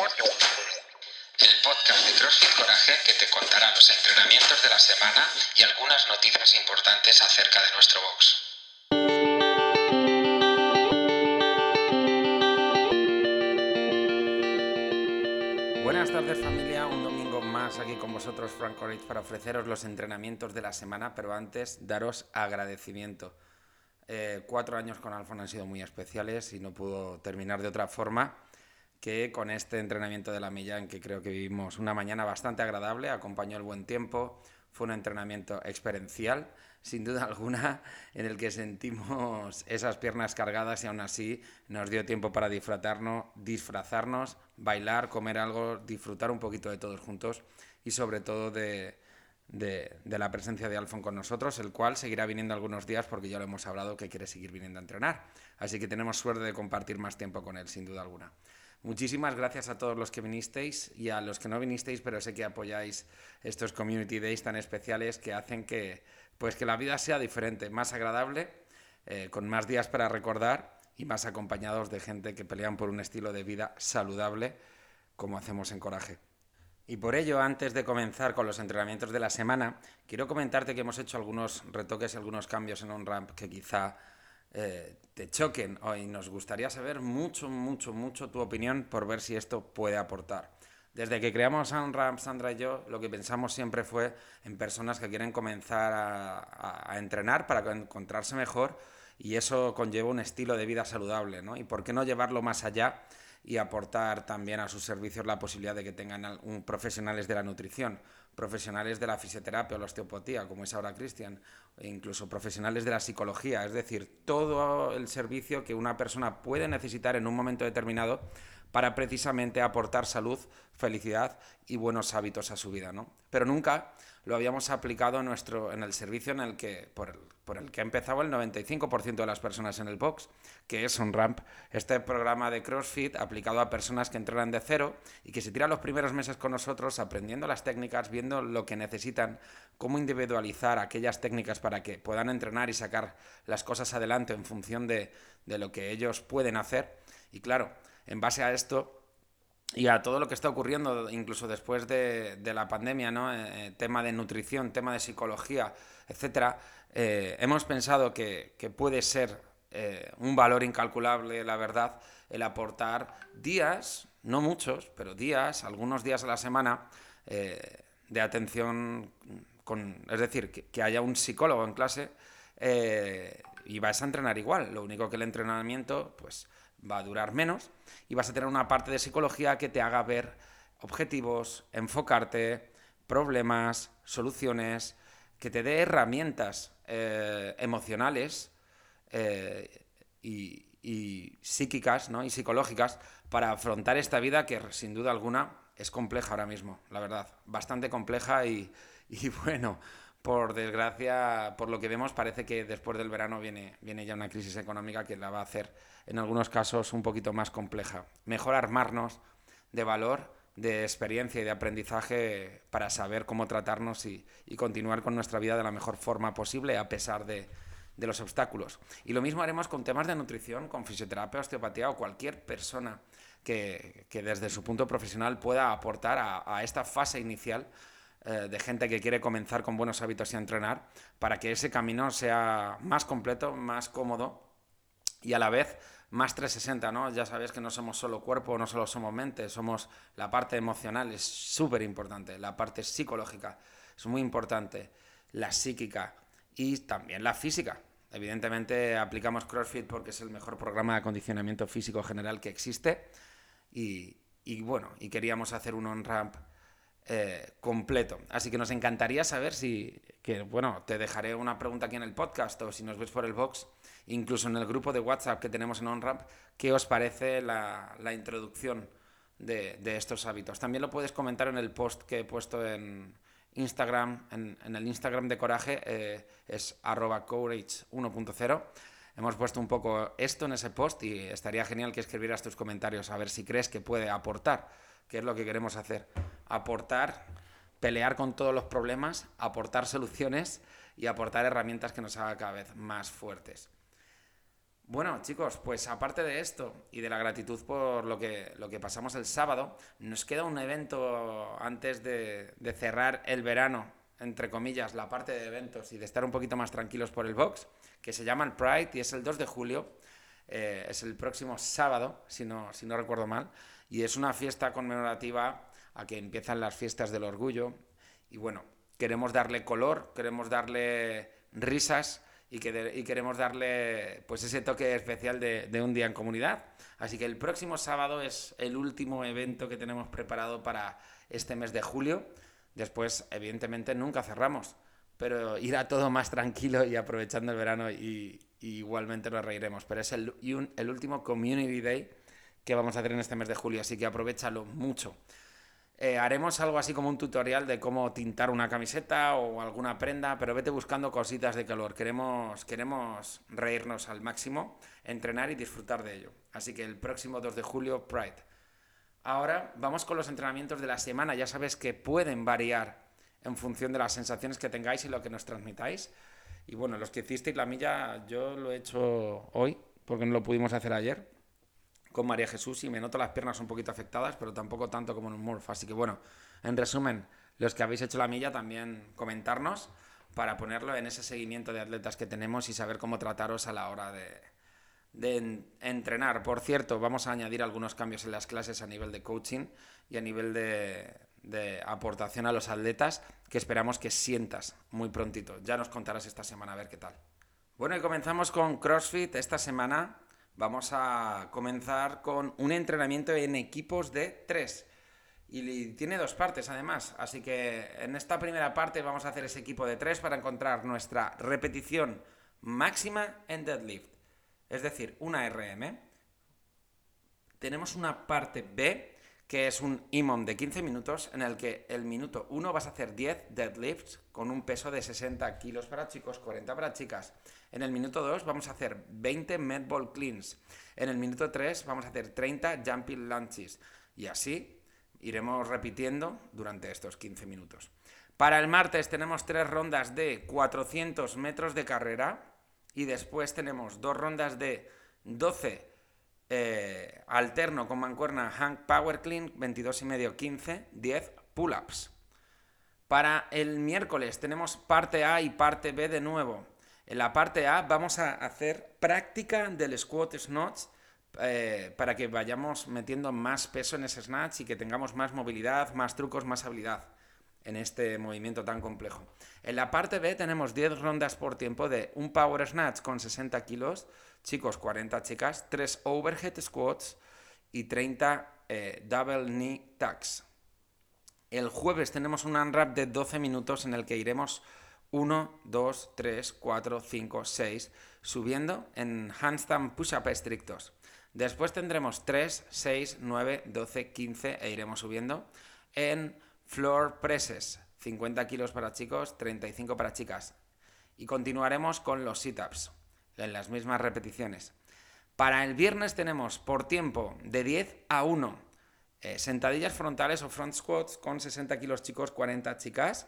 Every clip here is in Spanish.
el podcast de CrossFit Coraje que te contará los entrenamientos de la semana y algunas noticias importantes acerca de nuestro box. Buenas tardes familia, un domingo más aquí con vosotros Frank Courage para ofreceros los entrenamientos de la semana, pero antes daros agradecimiento. Eh, cuatro años con Alfon han sido muy especiales y no pudo terminar de otra forma que con este entrenamiento de la milla en que creo que vivimos una mañana bastante agradable, acompañó el buen tiempo, fue un entrenamiento experiencial, sin duda alguna, en el que sentimos esas piernas cargadas y aún así nos dio tiempo para disfrutarnos, disfrazarnos, bailar, comer algo, disfrutar un poquito de todos juntos y sobre todo de, de, de, la presencia de Alfon con nosotros, el cual seguirá viniendo algunos días porque ya lo hemos hablado que quiere seguir viniendo a entrenar. Así que tenemos suerte de compartir más tiempo con él, sin duda alguna. Muchísimas gracias a todos los que vinisteis y a los que no vinisteis, pero sé que apoyáis estos Community Days tan especiales que hacen que, pues, que la vida sea diferente, más agradable, eh, con más días para recordar y más acompañados de gente que pelean por un estilo de vida saludable, como hacemos en Coraje. Y por ello, antes de comenzar con los entrenamientos de la semana, quiero comentarte que hemos hecho algunos retoques y algunos cambios en OnRamp que quizá eh, te choquen hoy. Nos gustaría saber mucho, mucho, mucho tu opinión por ver si esto puede aportar. Desde que creamos Unramp, Sandra y yo, lo que pensamos siempre fue en personas que quieren comenzar a, a, entrenar para encontrarse mejor y eso conlleva un estilo de vida saludable, ¿no? Y por qué no llevarlo más allá y aportar también a sus servicios la posibilidad de que tengan profesionales de la nutrición profesionales de la fisioterapia o la osteopatía, como es ahora Cristian, e incluso profesionales de la psicología, es decir, todo el servicio que una persona puede necesitar en un momento determinado para precisamente aportar salud, felicidad y buenos hábitos a su vida, ¿no? Pero nunca lo habíamos aplicado en, el servicio en el que, por, el, por el que ha empezado el 95% de las personas en el box, que es un ramp, este programa de CrossFit aplicado a personas que entrenan de cero y que se tiran los primeros meses con nosotros aprendiendo las técnicas, viendo lo que necesitan, cómo individualizar aquellas técnicas para que puedan entrenar y sacar las cosas adelante en función de lo que ellos pueden hacer. Y claro, en base a esto, y a todo lo que está ocurriendo, incluso después de, la pandemia, ¿no? Eh, eh, tema de nutrición, tema de psicología, etcétera, eh, hemos pensado que, puede ser un valor incalculable, la verdad, el aportar días, no muchos, pero días, algunos días a la semana, de atención, con, es decir, que, que, haya un psicólogo en clase y vas a entrenar igual, lo único que el entrenamiento, pues va a durar menos y vas a tener una parte de psicología que te haga ver objetivos, enfocarte, problemas, soluciones, que te dé herramientas eh, emocionales eh, y, psíquicas ¿no? y psicológicas para afrontar esta vida que sin duda alguna es compleja ahora mismo, la verdad, bastante compleja y bueno, por desgracia, por lo que vemos, parece que después del verano viene, viene ya una crisis económica que la va a hacer, en algunos casos, un poquito más compleja. Mejor armarnos de valor, de experiencia y de aprendizaje para saber cómo tratarnos y, y continuar con nuestra vida de la mejor forma posible a pesar de, de los obstáculos. Y lo mismo haremos con temas de nutrición, con fisioterapia, osteopatía o cualquier persona que, que desde su punto profesional pueda aportar a, a esta fase inicial eh, de gente que quiere comenzar con buenos hábitos y entrenar para que ese camino sea más completo, más cómodo y a la vez más 360, ¿no? Ya sabéis que no somos solo cuerpo, no solo somos mente, somos la parte emocional, es súper importante, la parte psicológica es muy importante, la psíquica y también la física. Evidentemente aplicamos CrossFit porque es el mejor programa de acondicionamiento físico general que existe y, y bueno, y queríamos hacer un on-ramp eh, completo. Así que nos encantaría saber si, que bueno, te dejaré una pregunta aquí en el podcast o si nos ves por el box, incluso en el grupo de WhatsApp que tenemos en OnRamp, ¿qué os parece la, la introducción de, de, estos hábitos? También lo puedes comentar en el post que he puesto en Instagram, en, en el Instagram de Coraje, eh, es arroba courage 1.0. Hemos puesto un poco esto en ese post y estaría genial que escribieras tus comentarios a ver si crees que puede aportar que es lo que queremos hacer. Aportar, pelear con todos los problemas, aportar soluciones y aportar herramientas que nos hagan cada vez más fuertes. Bueno, chicos, pues aparte de esto y de la gratitud por lo que, lo que pasamos el sábado, nos queda un evento antes de, cerrar el verano, entre comillas, la parte de eventos y de estar un poquito más tranquilos por el box, que se llama el Pride y es el 2 de julio. Eh, es el próximo sábado, si no, si no recuerdo mal, y es una fiesta conmemorativa a que empiezan las fiestas del orgullo. Y bueno, queremos darle color, queremos darle risas y, que queremos darle pues ese toque especial de, de, un día en comunidad. Así que el próximo sábado es el último evento que tenemos preparado para este mes de julio. Después, evidentemente, nunca cerramos, pero irá todo más tranquilo y aprovechando el verano y, igualmente nos reiremos. Pero es el, el último Community Day que vamos a hacer en este mes de julio, así que aprovechalo mucho. Eh, haremos algo así como un tutorial de cómo tintar una camiseta o alguna prenda, pero vete buscando cositas de calor. Queremos, queremos reírnos al máximo, entrenar y disfrutar de ello. Así que el próximo 2 de julio, Pride. Ahora vamos con los entrenamientos de la semana. Ya sabes que pueden variar en función de las sensaciones que tengáis y lo que nos transmitáis. Y bueno, los que hicisteis la milla, yo lo he hecho hoy, porque no lo pudimos hacer ayer con María Jesús y me noto las piernas un poquito afectadas, pero tampoco tanto como en un Murph. Así que bueno, en resumen, los que habéis hecho la milla también comentarnos para ponerlo en ese seguimiento de atletas que tenemos y saber cómo trataros a la hora de, de entrenar. Por cierto, vamos a añadir algunos cambios en las clases a nivel de coaching y a nivel de, de aportación a los atletas que esperamos que sientas muy prontito. Ya nos contarás esta semana a ver qué tal. Bueno, y comenzamos con CrossFit esta semana vamos a comenzar con un entrenamiento en equipos de tres. Y tiene dos partes además, así que en esta primera parte vamos a hacer ese equipo de tres para encontrar nuestra repetición máxima en deadlift. Es decir, una RM. Tenemos una parte B, que es un IMOM de 15 minutos, en el que el minuto 1 vas a hacer 10 deadlifts con un peso de 60 kilos para chicos, 40 para chicas. En el minuto 2 vamos a hacer 20 medball cleans. En el minuto 3 vamos a hacer 30 jumping lunges. Y así iremos repitiendo durante estos 15 minutos. Para el martes tenemos tres rondas de 400 metros de carrera y después tenemos dos rondas de 12 eh, alterno con mancuerna hang power clean 22 y medio 15 10 pull-ups. Para el miércoles tenemos parte A y parte B de nuevo. En la parte A vamos a hacer práctica del squat snatch eh, para que vayamos metiendo más peso en ese snatch y que tengamos más movilidad, más trucos, más habilidad en este movimiento tan complejo. En la parte B tenemos 10 rondas por tiempo de un power snatch con 60 kilos, chicos 40 chicas, 3 overhead squats y 30 eh, double knee tucks. El jueves tenemos un unwrap de 12 minutos en el que iremos 1, 2, 3, 4, 5, 6, subiendo en handstand push-up estrictos. Después tendremos 3, 6, 9, 12, 15 e iremos subiendo en floor presses, 50 kilos para chicos, 35 para chicas. Y continuaremos con los sit-ups, en las mismas repeticiones. Para el viernes tenemos por tiempo de 10 a 1 eh, sentadillas frontales o front squats con 60 kilos chicos, 40 chicas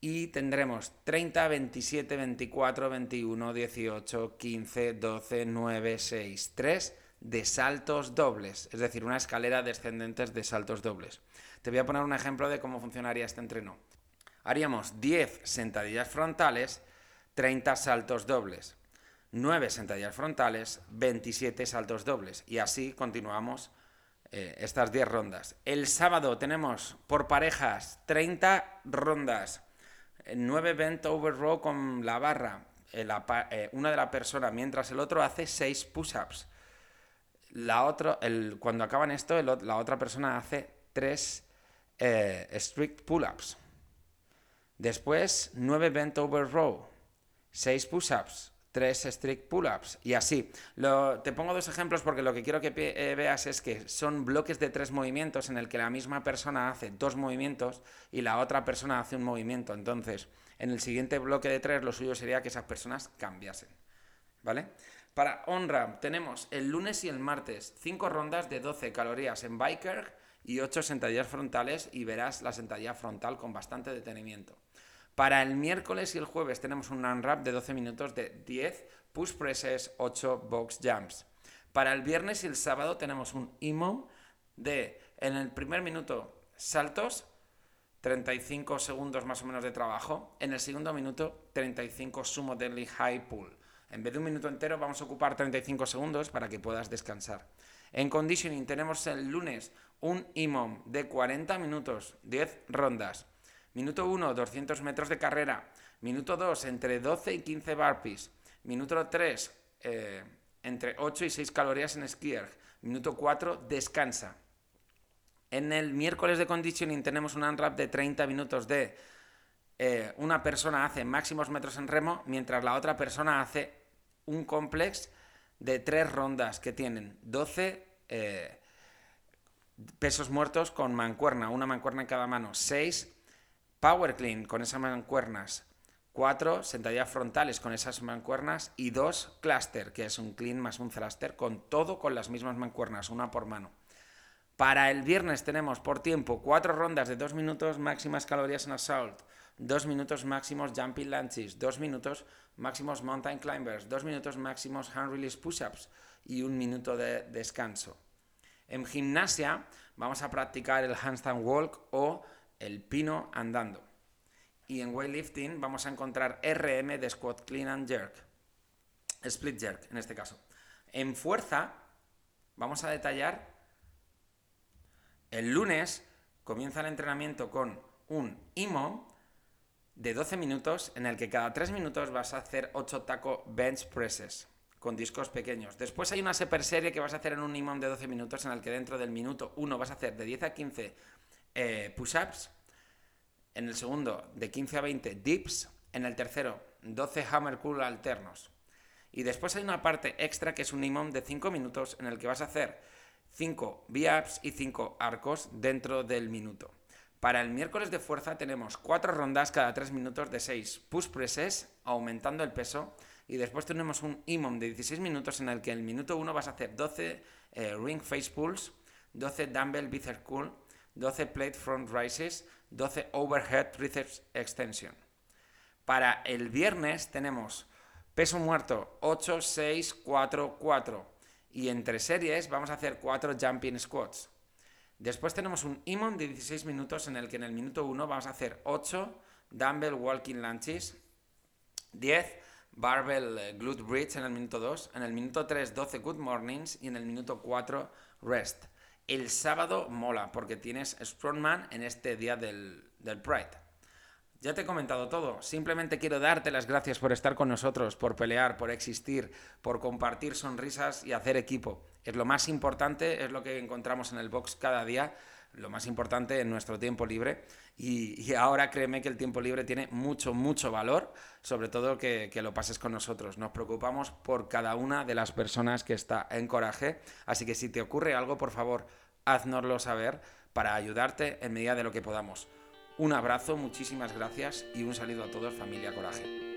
y tendremos 30, 27, 24, 21, 18, 15, 12, 9, 6, 3 de saltos dobles, es decir, una escalera descendentes de saltos dobles. Te voy a poner un ejemplo de cómo funcionaría este entreno. Haríamos 10 sentadillas frontales, 30 saltos dobles, 9 sentadillas frontales, 27 saltos dobles y así continuamos eh, estas 10 rondas. El sábado tenemos por parejas 30 rondas 9 bent over row con la barra, eh, eh, una de la persona, mientras el otro hace 6 push-ups. La el, cuando acaban esto, la otra persona hace 3 eh, strict pull-ups. Después, 9 bent over row, 6 push-ups, tres strict pull-ups y así. te pongo dos ejemplos porque lo que quiero que eh, veas es que son bloques de tres movimientos en el que la misma persona hace dos movimientos y la otra persona hace un movimiento. Entonces, en el siguiente bloque de tres lo suyo sería que esas personas cambiasen. ¿Vale? Para on-ramp tenemos el lunes y el martes cinco rondas de 12 calorías en biker y 8 sentadillas frontales y verás la sentadilla frontal con bastante detenimiento. Para el miércoles y el jueves tenemos un unwrap de 12 minutos de 10 push presses, 8 box jumps. Para el viernes y el sábado tenemos un IMOM de, en el primer minuto, saltos, 35 segundos más o menos de trabajo. En el segundo minuto, 35 sumo deadly high pull. En vez de un minuto entero, vamos a ocupar 35 segundos para que puedas descansar. En conditioning tenemos el lunes un IMOM de 40 minutos, 10 rondas. Minuto 1, 200 metros de carrera. Minuto 2, entre 12 y 15 burpees. Minuto 3, eh, entre 8 y 6 calorías en skier. Minuto 4, descansa. En el miércoles de conditioning tenemos un unwrap de 30 minutos de eh, una persona hace máximos metros en remo, mientras la otra persona hace un complex de tres rondas que tienen 12 eh, pesos muertos con mancuerna, una mancuerna en cada mano, 6 power clean con esas mancuernas, 4 sentadillas frontales con esas mancuernas y 2 cluster, que es un clean más un thruster, con todo con las mismas mancuernas, una por mano. Para el viernes tenemos por tiempo 4 rondas de 2 minutos máximas calorías en assault, 2 minutos máximos jumping lunges, 2 minutos máximos mountain climbers, 2 minutos máximos hand release push-ups y un minuto de descanso. En gimnasia vamos a practicar el handstand walk o el pino andando. Y en weightlifting vamos a encontrar RM de squat clean and jerk. Split jerk en este caso. En fuerza vamos a detallar el lunes comienza el entrenamiento con un IMO de 12 minutos en el que cada 3 minutos vas a hacer 8 taco bench presses con discos pequeños. Después hay una super serie que vas a hacer en un IMOM de 12 minutos en el que dentro del minuto 1 vas a hacer de 10 a 15 eh, push-ups, en el segundo de 15 a 20 dips, en el tercero 12 hammer curl alternos. Y después hay una parte extra que es un IMOM de 5 minutos en el que vas a hacer 5 V-ups y 5 arcos dentro del minuto. Para el miércoles de fuerza tenemos 4 rondas cada 3 minutos de 6 push presses, aumentando el peso. Y después tenemos un IMOM de 16 minutos en el que en el minuto 1 vas a hacer 12 eh, ring face pulls, 12 dumbbell biceps curl, 12 plate front rises, 12 overhead triceps extension. Para el viernes tenemos peso muerto 8, 6, 4, 4. Y entre series vamos a hacer 4 jumping squats. Después tenemos un IMON de 16 minutos en el que en el minuto 1 vamos a hacer 8 dumbbell walking lunges, 10 barbell eh, glute bridge en el minuto 2, en el minuto 3 12 good mornings y en el minuto 4 rest. El sábado mola porque tienes Strongman en este día del, del Pride. Ya te he comentado todo. Simplemente quiero darte las gracias por estar con nosotros, por pelear, por existir, por compartir sonrisas y hacer equipo. Es lo más importante, es lo que encontramos en el box cada día, lo más importante en nuestro tiempo libre. Y, ahora créeme que el tiempo libre tiene mucho, mucho valor, sobre todo que, que lo pases con nosotros. Nos preocupamos por cada una de las personas que está en coraje. Así que si te ocurre algo, por favor, haznoslo saber para ayudarte en medida de lo que podamos. Un abrazo, muchísimas gracias y un saludo a todos, familia Coraje.